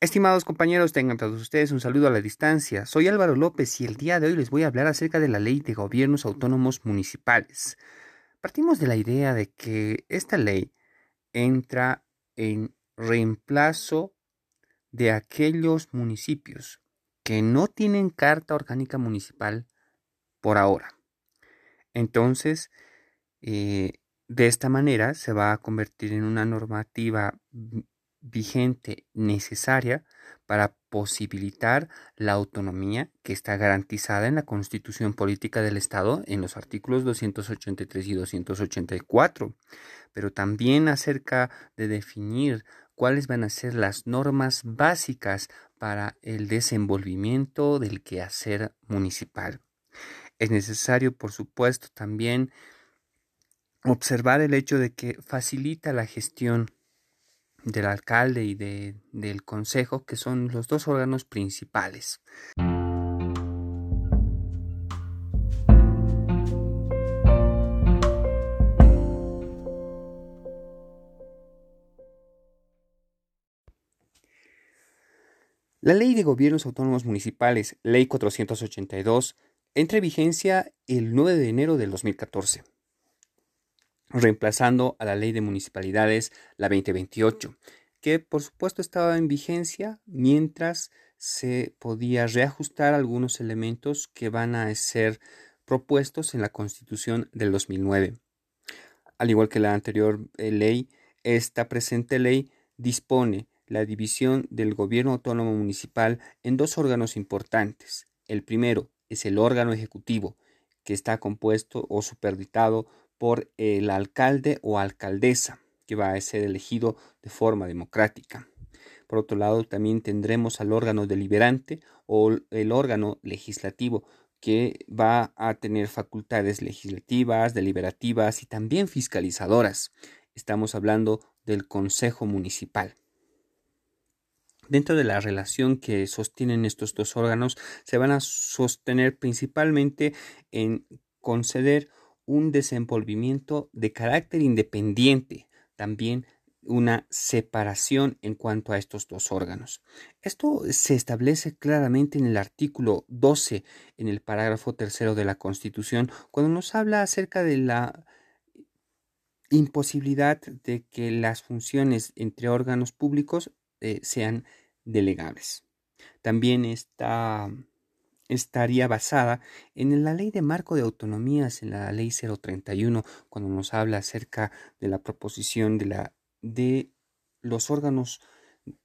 Estimados compañeros, tengan todos ustedes un saludo a la distancia. Soy Álvaro López y el día de hoy les voy a hablar acerca de la ley de gobiernos autónomos municipales. Partimos de la idea de que esta ley entra en reemplazo de aquellos municipios que no tienen carta orgánica municipal por ahora. Entonces, eh, de esta manera se va a convertir en una normativa vigente necesaria para posibilitar la autonomía que está garantizada en la Constitución Política del Estado en los artículos 283 y 284, pero también acerca de definir cuáles van a ser las normas básicas para el desenvolvimiento del quehacer municipal. Es necesario, por supuesto, también observar el hecho de que facilita la gestión del alcalde y de, del consejo, que son los dos órganos principales. La Ley de Gobiernos Autónomos Municipales, Ley 482, entra en vigencia el 9 de enero del 2014 reemplazando a la Ley de Municipalidades, la 2028, que por supuesto estaba en vigencia mientras se podía reajustar algunos elementos que van a ser propuestos en la Constitución del 2009. Al igual que la anterior eh, ley, esta presente ley dispone la división del gobierno autónomo municipal en dos órganos importantes. El primero es el órgano ejecutivo, que está compuesto o superditado por el alcalde o alcaldesa, que va a ser elegido de forma democrática. Por otro lado, también tendremos al órgano deliberante o el órgano legislativo, que va a tener facultades legislativas, deliberativas y también fiscalizadoras. Estamos hablando del Consejo Municipal. Dentro de la relación que sostienen estos dos órganos, se van a sostener principalmente en conceder un desenvolvimiento de carácter independiente, también una separación en cuanto a estos dos órganos. Esto se establece claramente en el artículo 12, en el parágrafo tercero de la Constitución, cuando nos habla acerca de la imposibilidad de que las funciones entre órganos públicos eh, sean delegables. También está estaría basada en la ley de marco de autonomías, en la ley 031, cuando nos habla acerca de la proposición de, la, de los órganos,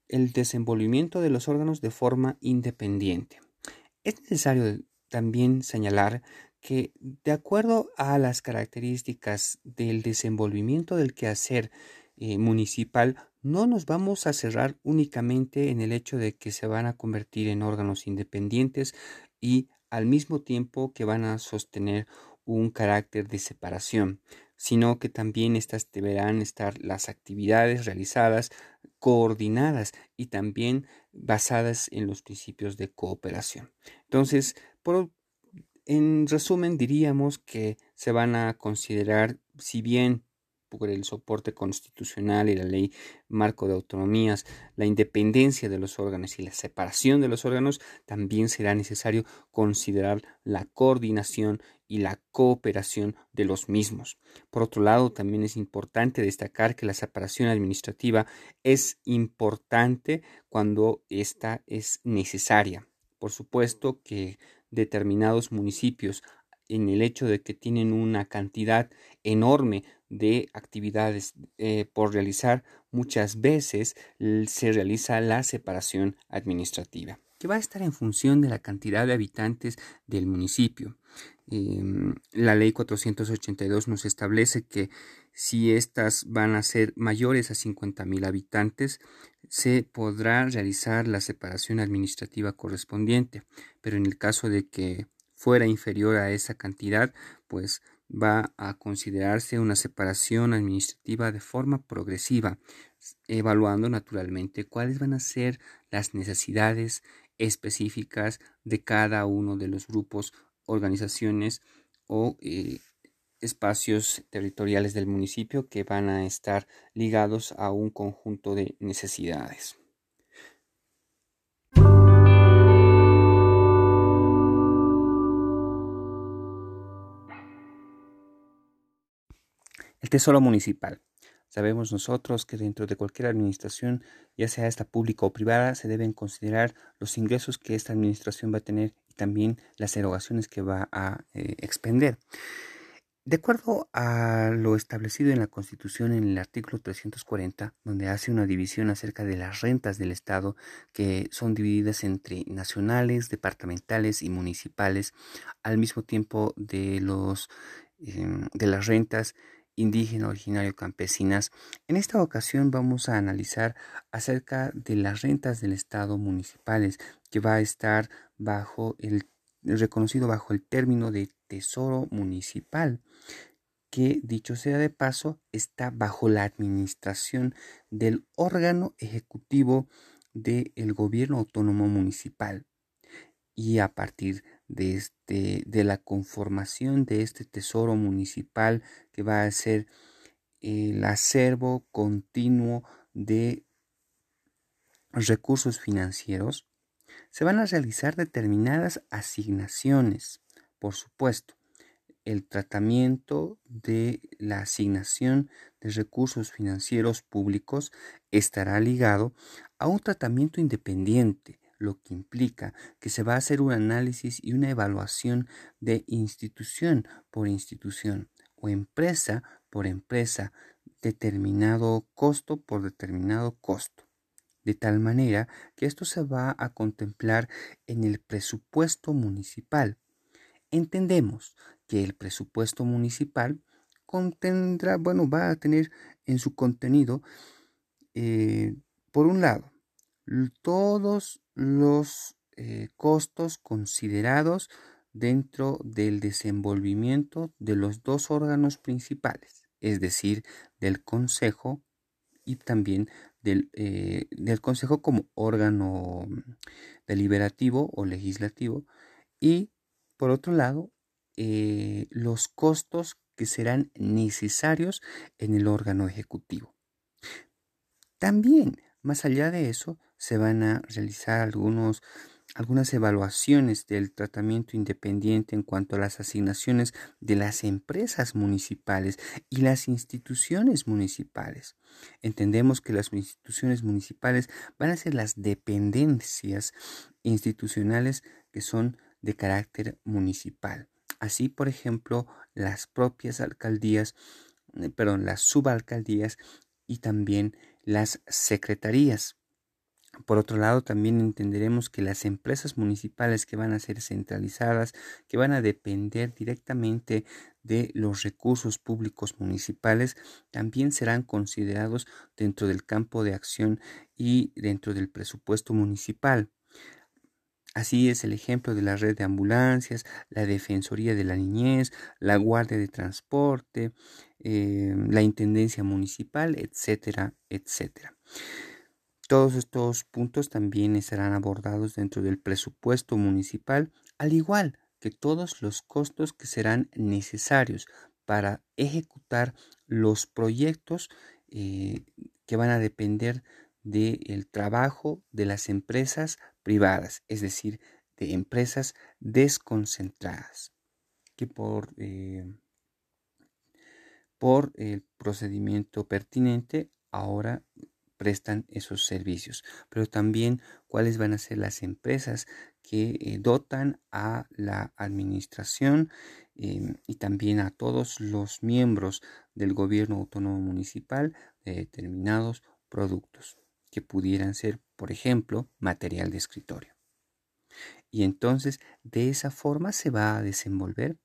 el desenvolvimiento de los órganos de forma independiente. Es necesario también señalar que de acuerdo a las características del desenvolvimiento del quehacer eh, municipal, no nos vamos a cerrar únicamente en el hecho de que se van a convertir en órganos independientes y al mismo tiempo que van a sostener un carácter de separación, sino que también estas deberán estar las actividades realizadas coordinadas y también basadas en los principios de cooperación. Entonces, por, en resumen, diríamos que se van a considerar, si bien por el soporte constitucional y la ley marco de autonomías, la independencia de los órganos y la separación de los órganos, también será necesario considerar la coordinación y la cooperación de los mismos. Por otro lado, también es importante destacar que la separación administrativa es importante cuando ésta es necesaria. Por supuesto que determinados municipios en el hecho de que tienen una cantidad enorme de actividades eh, por realizar, muchas veces se realiza la separación administrativa, que va a estar en función de la cantidad de habitantes del municipio. Em, la ley 482 nos establece que si estas van a ser mayores a 50.000 habitantes, se podrá realizar la separación administrativa correspondiente, pero en el caso de que fuera inferior a esa cantidad, pues va a considerarse una separación administrativa de forma progresiva, evaluando naturalmente cuáles van a ser las necesidades específicas de cada uno de los grupos, organizaciones o eh, espacios territoriales del municipio que van a estar ligados a un conjunto de necesidades. El Tesoro Municipal. Sabemos nosotros que dentro de cualquier administración, ya sea esta pública o privada, se deben considerar los ingresos que esta administración va a tener y también las erogaciones que va a eh, expender. De acuerdo a lo establecido en la Constitución en el artículo 340, donde hace una división acerca de las rentas del Estado, que son divididas entre nacionales, departamentales y municipales, al mismo tiempo de los em, de las rentas indígena, originario, campesinas. En esta ocasión vamos a analizar acerca de las rentas del Estado municipales, que va a estar bajo el reconocido bajo el término de tesoro municipal, que dicho sea de paso, está bajo la administración del órgano ejecutivo del gobierno autónomo municipal. Y a partir de, este, de la conformación de este tesoro municipal que va a ser el acervo continuo de recursos financieros, se van a realizar determinadas asignaciones, por supuesto. El tratamiento de la asignación de recursos financieros públicos estará ligado a un tratamiento independiente lo que implica que se va a hacer un análisis y una evaluación de institución por institución o empresa por empresa, determinado costo por determinado costo. De tal manera que esto se va a contemplar en el presupuesto municipal. Entendemos que el presupuesto municipal contendrá, bueno, va a tener en su contenido, eh, por un lado, todos los eh, costos considerados dentro del desenvolvimiento de los dos órganos principales, es decir, del Consejo y también del, eh, del Consejo como órgano deliberativo o legislativo y por otro lado eh, los costos que serán necesarios en el órgano ejecutivo. También, más allá de eso, se van a realizar algunos, algunas evaluaciones del tratamiento independiente en cuanto a las asignaciones de las empresas municipales y las instituciones municipales. Entendemos que las instituciones municipales van a ser las dependencias institucionales que son de carácter municipal. Así, por ejemplo, las propias alcaldías, eh, perdón, las subalcaldías y también las secretarías. Por otro lado, también entenderemos que las empresas municipales que van a ser centralizadas, que van a depender directamente de los recursos públicos municipales, también serán considerados dentro del campo de acción y dentro del presupuesto municipal. Así es el ejemplo de la red de ambulancias, la Defensoría de la Niñez, la Guardia de Transporte, eh, la Intendencia Municipal, etcétera, etcétera. Todos estos puntos también estarán abordados dentro del presupuesto municipal, al igual que todos los costos que serán necesarios para ejecutar los proyectos eh, que van a depender del trabajo de las empresas privadas, es decir, de empresas desconcentradas, que por, eh, por el procedimiento pertinente ahora prestan esos servicios, pero también cuáles van a ser las empresas que eh, dotan a la administración em, y también a todos los miembros del gobierno autónomo municipal de determinados productos que pudieran ser, por ejemplo, material de escritorio. Y entonces de esa forma se va a desenvolver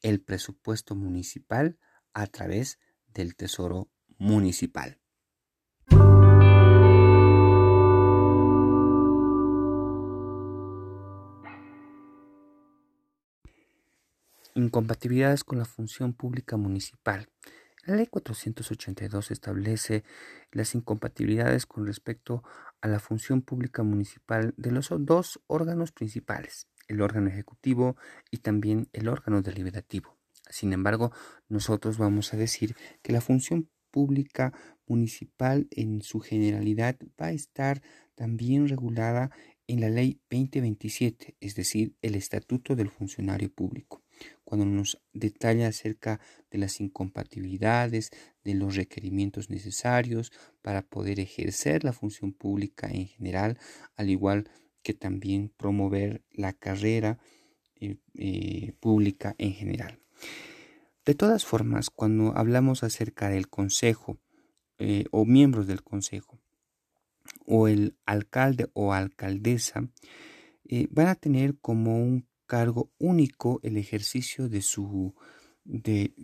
el presupuesto municipal a través del Tesoro Municipal. Incompatibilidades con la función pública municipal. La ley 482 establece las incompatibilidades con respecto a la función pública municipal de los dos órganos principales, el órgano ejecutivo y también el órgano deliberativo. Sin embargo, nosotros vamos a decir que la función pública municipal en su generalidad va a estar también regulada en la ley 2027, es decir, el Estatuto del Funcionario Público. cuando nos detalla acerca de las incompatibilidades, de los requerimientos necesarios para poder ejercer la función pública en general, al igual que también promover la carrera eh, eh, pública en general. De todas formas, cuando hablamos acerca del consejo eh, o miembros del consejo o el alcalde o alcaldesa, van a tener como un cargo único el ejercicio de su, de,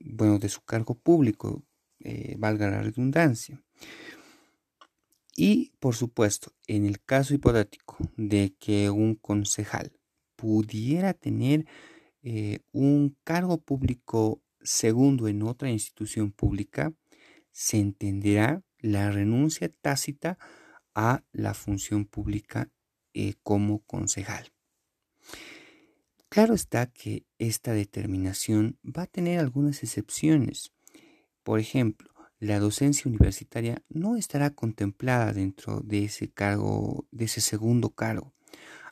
bueno, de su cargo público, eh, valga la redundancia. Y por supuesto, en el caso hipotético de que un concejal pudiera tener eh, un cargo público segundo en otra institución pública, se entenderá la renuncia tácita a la función pública eh, como concejal. Claro está que esta determinación va a tener algunas excepciones. Por ejemplo, la docencia universitaria no estará contemplada dentro de ese cargo, de ese segundo cargo,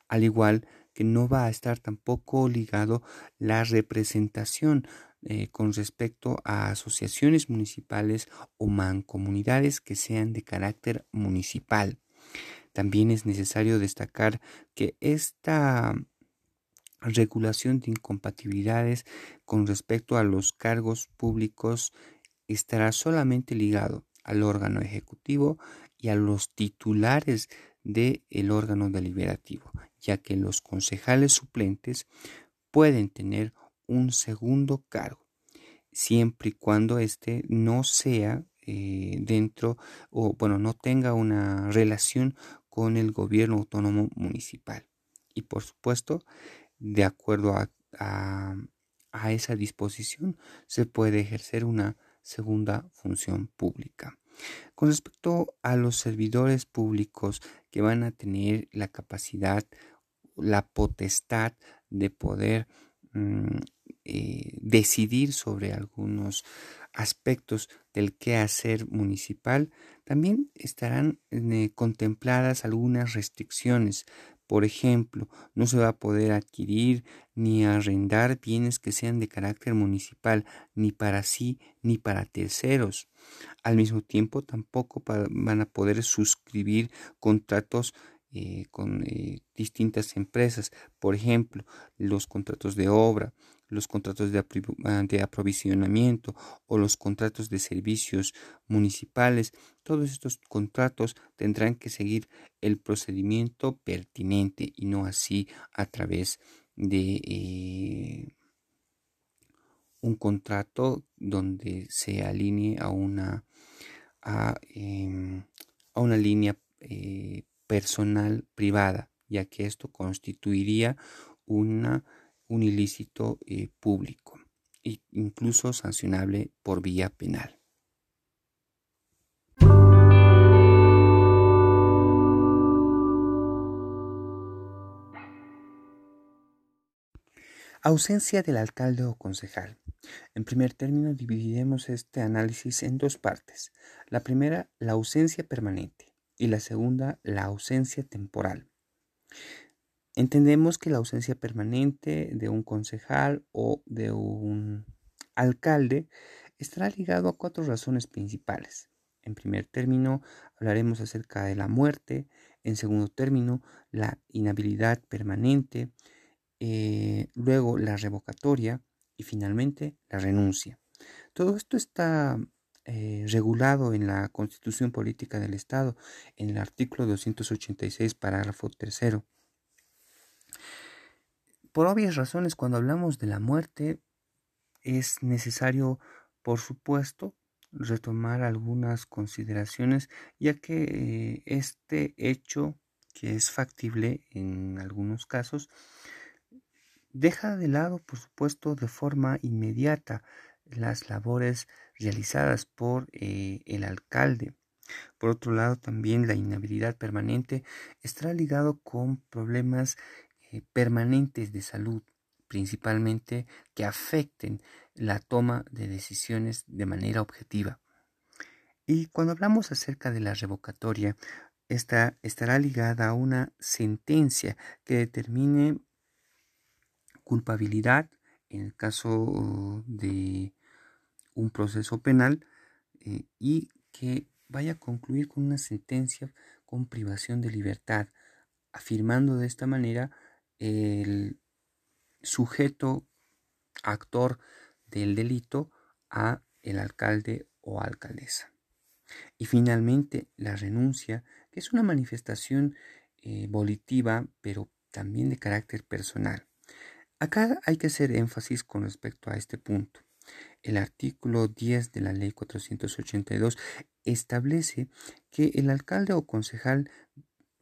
al igual que no va a estar tampoco ligado la representación eh, con respecto a asociaciones municipales o mancomunidades que sean de carácter municipal. También es necesario destacar que esta regulación de incompatibilidades con respecto a los cargos públicos estará solamente ligado al órgano ejecutivo y a los titulares del órgano deliberativo, ya que los concejales suplentes pueden tener un segundo cargo, siempre y cuando éste no sea eh, dentro o, bueno, no tenga una relación con el gobierno autónomo municipal. Y por supuesto, de acuerdo a, esa disposición, se puede ejercer una segunda función pública. Con respecto a los servidores públicos que van a tener la capacidad, la potestad de poder mm, eh, decidir sobre algunos aspectos del quehacer municipal, también estarán eh, contempladas algunas restricciones por ejemplo, no se va a poder adquirir ni arrendar bienes que sean de carácter municipal, ni para sí ni para terceros. Al mismo tiempo, tampoco van a poder suscribir contratos eh, con eh, distintas empresas, por ejemplo, los contratos de obra, los contratos ah, de, aprovisionamiento o los contratos de servicios municipales, todos estos contratos tendrán que seguir el procedimiento pertinente y no así a través de eh, un contrato donde se alinee a una, a, em, una línea eh, personal privada, ya que esto constituiría una un ilícito eh, público e incluso sancionable por vía penal. Ausencia del alcalde o concejal. En primer término, dividiremos este análisis en dos partes. La primera, la ausencia permanente y la segunda, la ausencia temporal. Entendemos que la ausencia permanente de un concejal o de un alcalde estará ligado a cuatro razones principales. En primer término, hablaremos acerca de la muerte. En segundo término, la inhabilidad permanente. Eh, luego, la revocatoria. Y finalmente, la renuncia. Todo esto está eh, regulado en la Constitución Política del Estado, en el artículo 286, parágrafo tercero. Por obvias razones, cuando hablamos de la muerte, es necesario, por supuesto, retomar algunas consideraciones, ya que eh, este hecho, que es factible en algunos casos, deja de lado, por supuesto, de forma inmediata las labores realizadas por eh, el alcalde. Por otro lado, también la inhabilidad permanente estará ligado con problemas permanentes de salud, principalmente que afecten la toma de decisiones de manera objetiva. Y cuando hablamos acerca de la revocatoria, esta estará ligada a una sentencia que determine culpabilidad en el caso de un proceso penal eh, y que vaya a concluir con una sentencia con privación de libertad, afirmando de esta manera el sujeto actor del delito a el alcalde o alcaldesa. Y finalmente la renuncia, que es una manifestación eh, volitiva, pero también de carácter personal. Acá hay que hacer énfasis con respecto a este punto. El artículo 10 de la Ley 482 establece que el alcalde o concejal,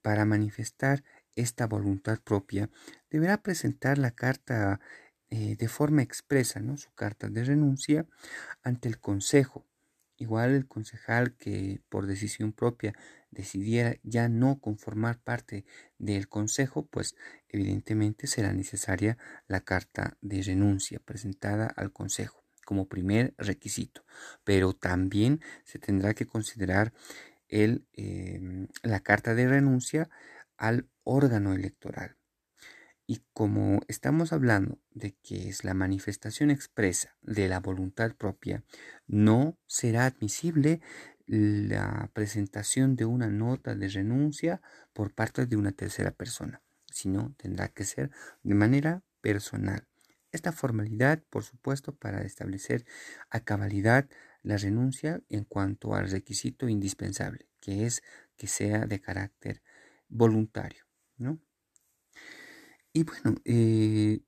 para manifestar esta voluntad propia, deberá presentar la carta eh, de forma expresa, ¿no? su carta de renuncia ante el consejo. Igual el concejal que por decisión propia decidiera ya no conformar parte del consejo, pues evidentemente será necesaria la carta de renuncia presentada al consejo como primer requisito. Pero también se tendrá que considerar el, em, la carta de renuncia al órgano electoral. Y como estamos hablando de que es la manifestación expresa de la voluntad propia, no será admisible la presentación de una nota de renuncia por parte de una tercera persona, sino tendrá que ser de manera personal. Esta formalidad, por supuesto, para establecer a cabalidad la renuncia en cuanto al requisito indispensable, que es que sea de carácter voluntario, ¿no? Y bueno, eh,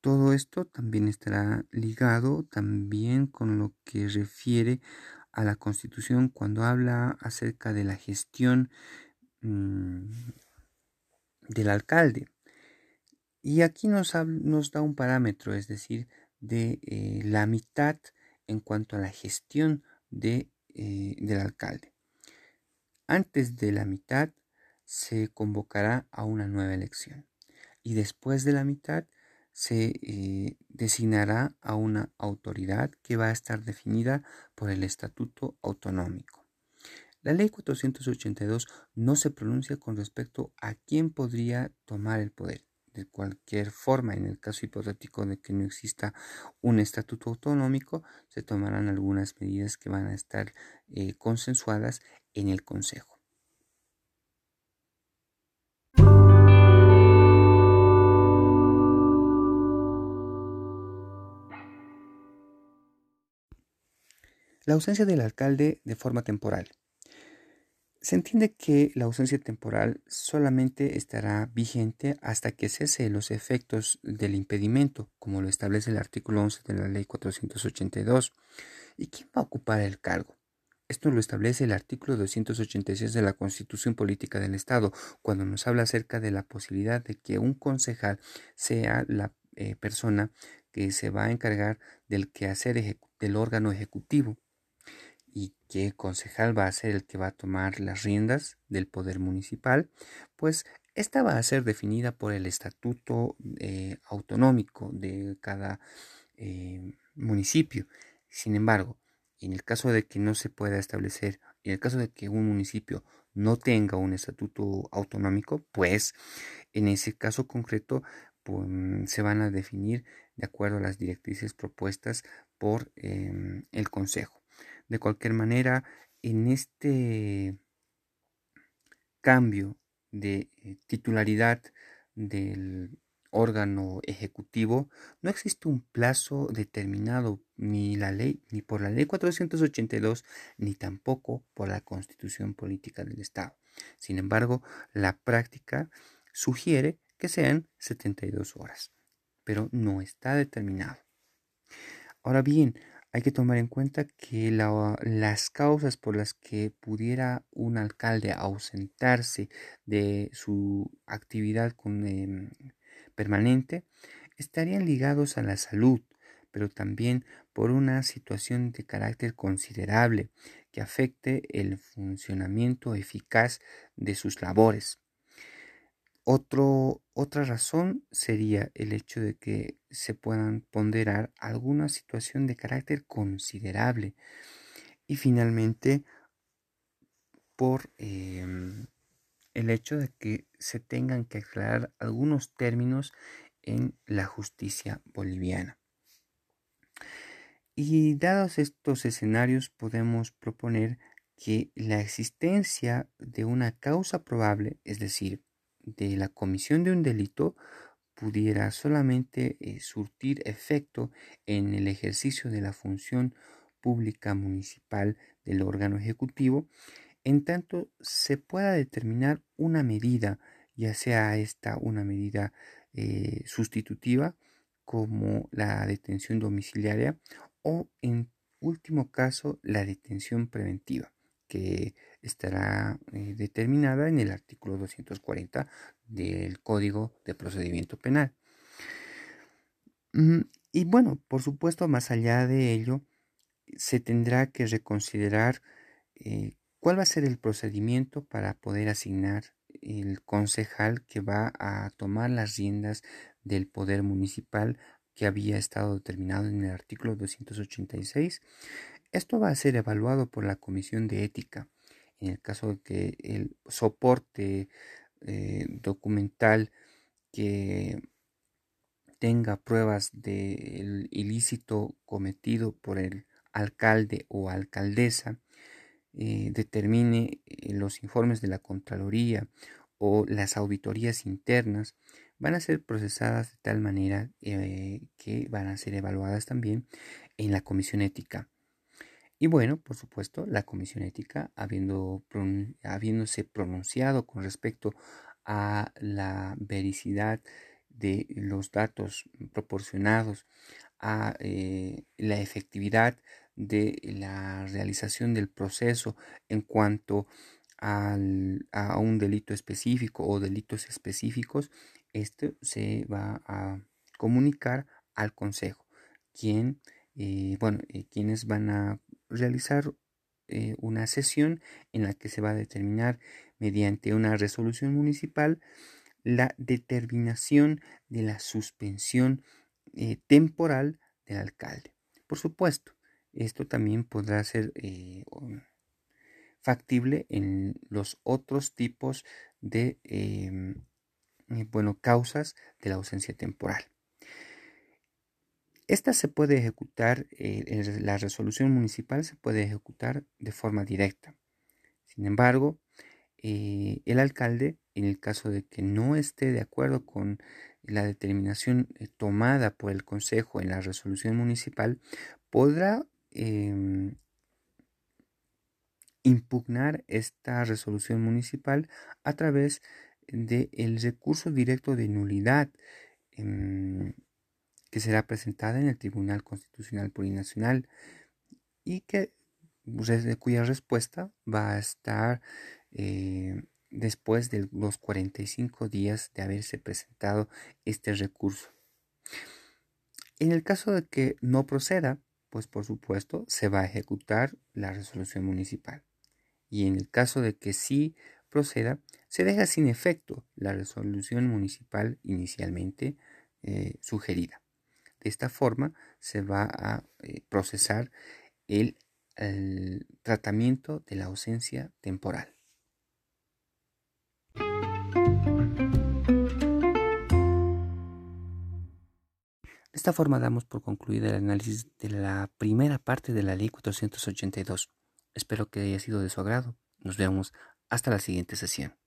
todo esto también estará ligado también con lo que refiere a la Constitución cuando habla acerca de la gestión mm, del alcalde. Y aquí nos, nos, da un parámetro, es decir, de eh, la mitad en cuanto a la gestión de, eh, del alcalde. Antes de la mitad se convocará a una nueva elección y después de la mitad se eh, designará a una autoridad que va a estar definida por el Estatuto Autonómico. La Ley 482 no se pronuncia con respecto a quién podría tomar el poder. De cualquier forma, en el caso hipotético de que no exista un estatuto autonómico, se tomarán algunas medidas que van a estar eh, consensuadas en el Consejo. La ausencia del alcalde de forma temporal. Se entiende que la ausencia temporal solamente estará vigente hasta que cese los efectos del impedimento, como lo establece el artículo 11 de la Ley 482. ¿Y quién va a ocupar el cargo? Esto lo establece el artículo 286 de la Constitución Política del Estado, cuando nos habla acerca de la posibilidad de que un concejal sea la eh, persona que se va a encargar del quehacer del órgano ejecutivo qué concejal va a ser el que va a tomar las riendas del poder municipal, pues esta va a ser definida por el estatuto eh, autonómico de cada eh, municipio. Sin embargo, en el caso de que no se pueda establecer, en el caso de que un municipio no tenga un estatuto autonómico, pues en ese caso concreto pues, se van a definir de acuerdo a las directrices propuestas por em, el Consejo. De cualquier manera, en este cambio de eh, titularidad del órgano ejecutivo, no existe un plazo determinado ni la ley ni por la ley 482 ni tampoco por la Constitución Política del Estado. Sin embargo, la práctica sugiere que sean 72 horas, pero no está determinado. Ahora bien, hay que tomar en cuenta que las causas por las que pudiera un alcalde ausentarse de su actividad em, permanente estarían ligados a la salud, pero también por una situación de carácter considerable que afecte el funcionamiento eficaz de sus labores otra razón sería el hecho de que se puedan ponderar alguna situación de carácter considerable. Y finalmente, por em, el hecho de que se tengan que aclarar algunos términos en la justicia boliviana. Y dados estos escenarios podemos proponer que la existencia de una causa probable, es decir, de la comisión de un delito, pudiera solamente eh, surtir efecto en el ejercicio de la función pública municipal del órgano ejecutivo, en tanto se pueda determinar una medida, ya sea esta una medida eh, sustitutiva como la detención domiciliaria o en último caso la detención preventiva que estará eh, determinada en el artículo 240 del Código de Procedimiento Penal. Mm, y bueno, por supuesto, más allá de ello, se tendrá que reconsiderar eh, cuál va a ser el procedimiento para poder asignar el concejal que va a tomar las riendas del poder municipal que había estado determinado en el artículo 286 esto va a ser evaluado por la Comisión de Ética en el caso de que el soporte eh, documental que tenga pruebas del ilícito cometido por el alcalde o alcaldesa, eh, determine eh, los informes de la Contraloría o las auditorías internas, van a ser procesadas de tal manera que van a ser evaluadas también en la Comisión Ética. Y bueno, por supuesto, la Comisión Ética, habiendo habiéndose pronunciado con respecto a la vericidad de los datos proporcionados, a eh, la efectividad de la realización del proceso en cuanto a un delito específico o delitos específicos, esto se va a comunicar al Consejo, quien, eh, bueno, eh, quienes van a realizar eh, una sesión en la que se va a determinar mediante una resolución municipal la determinación de la suspensión eh, temporal del alcalde. Por supuesto, esto también podrá ser eh, factible en los otros tipos de em, bueno, causas de la ausencia temporal. Esta se puede ejecutar, eh, la resolución municipal se puede ejecutar de forma directa. Sin embargo, eh, el alcalde, en el caso de que no esté de acuerdo con la determinación eh, tomada por el Consejo en la resolución municipal, podrá em, impugnar esta resolución municipal a través del recurso directo de nulidad. Que será presentada en el Tribunal Constitucional Plurinacional y que, cuya respuesta va a estar eh, después de los 45 días de haberse presentado este recurso. En el caso de que no proceda, pues por supuesto se va a ejecutar la resolución municipal. Y en el caso de que sí proceda, se deja sin efecto la resolución municipal inicialmente eh, sugerida. De esta forma se va a eh, procesar el, tratamiento de la ausencia temporal. De esta forma damos por concluido el análisis de la primera parte de la Ley 482. Espero que haya sido de su agrado. Nos vemos hasta la siguiente sesión.